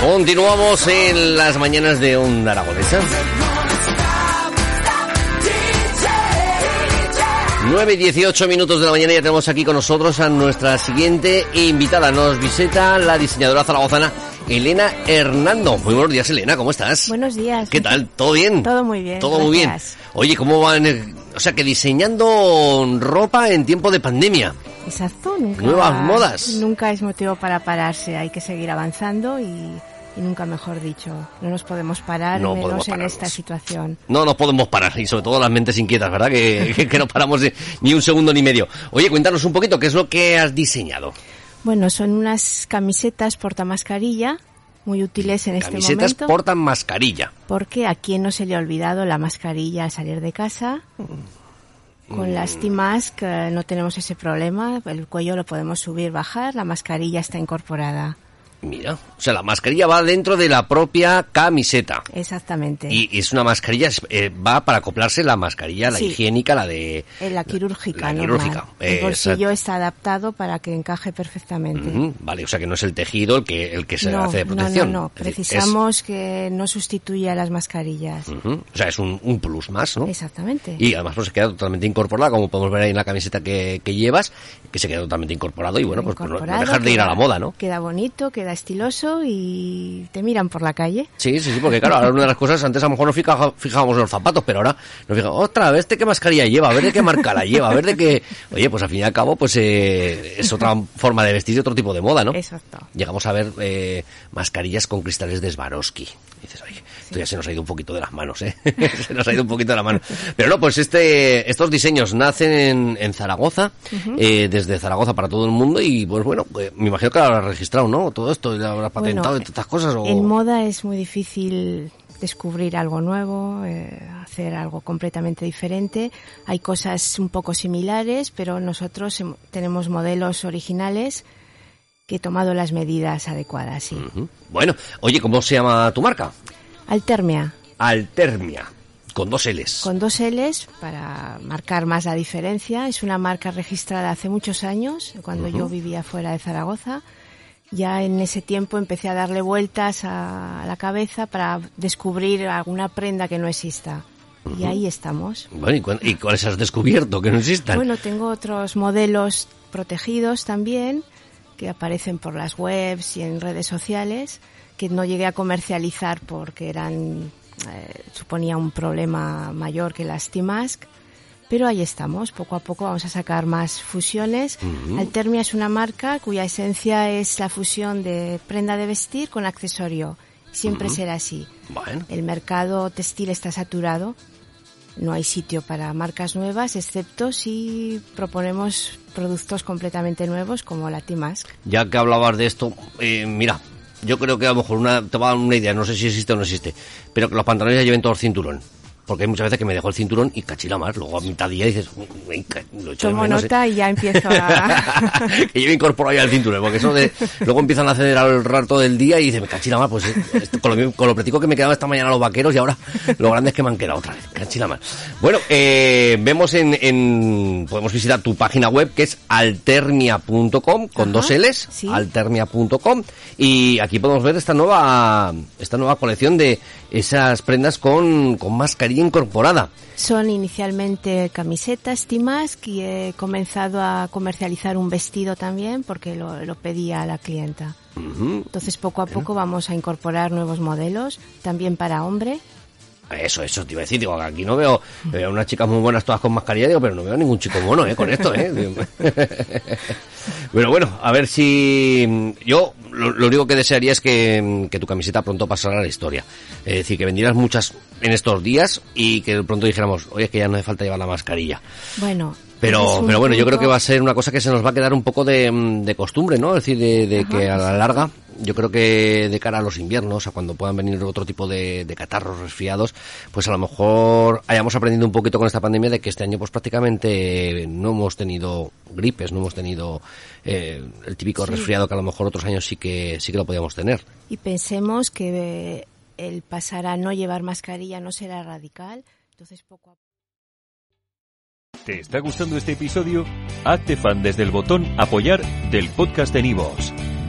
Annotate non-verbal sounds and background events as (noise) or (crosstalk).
Continuamos en las mañanas de Onda Aragonesa. 9 y 18 minutos de la mañana ya tenemos aquí con nosotros a nuestra siguiente invitada. Nos visita la diseñadora zaragozana Elena Hernando. Muy buenos días, Elena, ¿cómo estás? Buenos días. ¿Qué tal? ¿Todo bien? Todo muy bien. Todo muy bien. Oye, ¿cómo van? O sea, que diseñando ropa en tiempo de pandemia. Exacto, nunca. Nuevas modas. Nunca es motivo para pararse, hay que seguir avanzando y, y nunca mejor dicho. No nos podemos parar, No menos podemos en esta situación. No nos podemos parar, y sobre todo las mentes inquietas, ¿verdad? Que, (laughs) que, que no paramos ni un segundo ni medio. Oye, cuéntanos un poquito, ¿qué es lo que has diseñado? Bueno, son unas camisetas portamascarilla muy útiles en este Camisetas momento. portan mascarilla. Porque a quien no se le ha olvidado la mascarilla al salir de casa. Con las T-Mask no tenemos ese problema, el cuello lo podemos subir, bajar, la mascarilla está incorporada. Mira, o sea, la mascarilla va dentro de la propia camiseta. Exactamente. Y es una mascarilla, eh, va para acoplarse la mascarilla, la Sí. higiénica, la de... Eh, la quirúrgica, La quirúrgica, El eh, bolsillo está adaptado para que encaje perfectamente. Vale, o sea que no es el tejido el que, el que se no, hace de no, protección. no, no. Es- Precisamos que no sustituya las mascarillas. o sea, es un, un plus más, ¿no? Exactamente. Y además pues se queda totalmente incorporada, como podemos ver ahí en la camiseta que, que llevas, que se queda totalmente incorporado y bueno, pues, pues no- dejar de ir a la moda, ¿no? Queda bonito, queda estiloso y te miran por la calle. Sí, sí, sí, porque claro, ahora una de las cosas, antes a lo mejor nos fija- fijábamos en los zapatos, pero ahora nos fijamos, otra, a ver de qué mascarilla lleva, a ver de qué marca la lleva, a ver de qué... Oye, pues al fin y al cabo, pues eh, es otra forma de vestir y otro tipo de moda, ¿no? Exacto. Llegamos a ver eh, mascarillas con cristales de Swarovski. Y dices, oye, esto ya se nos ha ido un poquito de las manos, ¿eh? (laughs) se nos ha ido un poquito de la mano. Pero no, pues este, estos diseños nacen en, en Zaragoza, eh, desde Zaragoza para todo el mundo y pues bueno, eh, me imagino que lo habrás registrado, ¿no? Todo esto, lo habrás patentado Bueno, y todas estas cosas. O... En moda es muy difícil descubrir algo nuevo, eh, hacer algo completamente diferente. Hay cosas un poco similares, pero nosotros tenemos modelos originales que he tomado las medidas adecuadas. Sí. Bueno, oye, ¿cómo se llama tu marca? Altermia, Altermia, con dos L's. con dos L's para marcar más la diferencia. Es una marca registrada hace muchos años, cuando yo vivía fuera de Zaragoza. Ya en ese tiempo empecé a darle vueltas a la cabeza para descubrir alguna prenda que no exista. Y ahí estamos. Bueno, ¿y, cuál- y cuáles has descubierto que no existan? Bueno, tengo otros modelos protegidos también que aparecen por las webs y en redes sociales que no llegué a comercializar porque eran eh, suponía un problema mayor que las T-Mask. Pero ahí estamos, poco a poco vamos a sacar más fusiones. Altermia es una marca cuya esencia es la fusión de prenda de vestir con accesorio. Siempre será así. Bueno. El mercado textil está saturado. No hay sitio para marcas nuevas, excepto si proponemos productos completamente nuevos como la T-Mask. Ya que hablabas de esto, eh, mira, yo creo que a lo mejor una, te va a dar una idea, no sé si existe o no existe, pero que los pantalones ya lleven todo el cinturón. Porque hay muchas veces que me dejo el cinturón y cachila más. Luego a mitad día dices, "Uy, ca- lo Tomo menos, ¿eh". nota y ya empiezo (laughs) a... que yo incorporo ya el cinturón, porque eso de, luego empiezan a ceder al rato del día y dices, me cachila más, pues eh, esto- con, lo, con lo pretico que me quedaba esta mañana los vaqueros y ahora lo grande es que me han quedado otra vez, cachila más. Bueno, eh, vemos en, en, podemos visitar tu página web que es altermia.com con Ajá, dos L's, sí. altermia.com y aquí podemos ver esta nueva, esta nueva colección de esas prendas con, con mascarilla incorporada. Son inicialmente camisetas T-Mask y he comenzado a comercializar un vestido también porque lo, lo pedía la clienta. Entonces poco a poco vamos a incorporar nuevos modelos, también para hombre. Eso, eso te iba a decir, digo, aquí no veo, veo unas chicas muy buenas todas con mascarilla, digo, pero no veo ningún chico mono, eh, con esto, eh. (laughs) Pero bueno, a ver si yo lo, lo único que desearía es que, que tu camiseta pronto pasara a la historia. Es decir, que vendieras muchas en estos días y que pronto dijéramos, oye, es que ya no hace falta llevar la mascarilla. Bueno. Pero, pero bueno, yo creo que va a ser una cosa que se nos va a quedar un poco de, mm, de costumbre, ¿no? Es decir, de, de que a la larga, yo creo que de cara a los inviernos, a cuando puedan venir otro tipo de, de catarros, resfriados, pues a lo mejor hayamos aprendido un poquito con esta pandemia de que este año pues prácticamente no hemos tenido gripes, no hemos tenido eh, el típico Sí. resfriado que a lo mejor otros años sí que sí que lo podíamos tener. Y pensemos que el pasar a no llevar mascarilla no será radical. Entonces poco a ¿Te está gustando este episodio? Hazte fan desde el botón Apoyar del podcast de Nivos.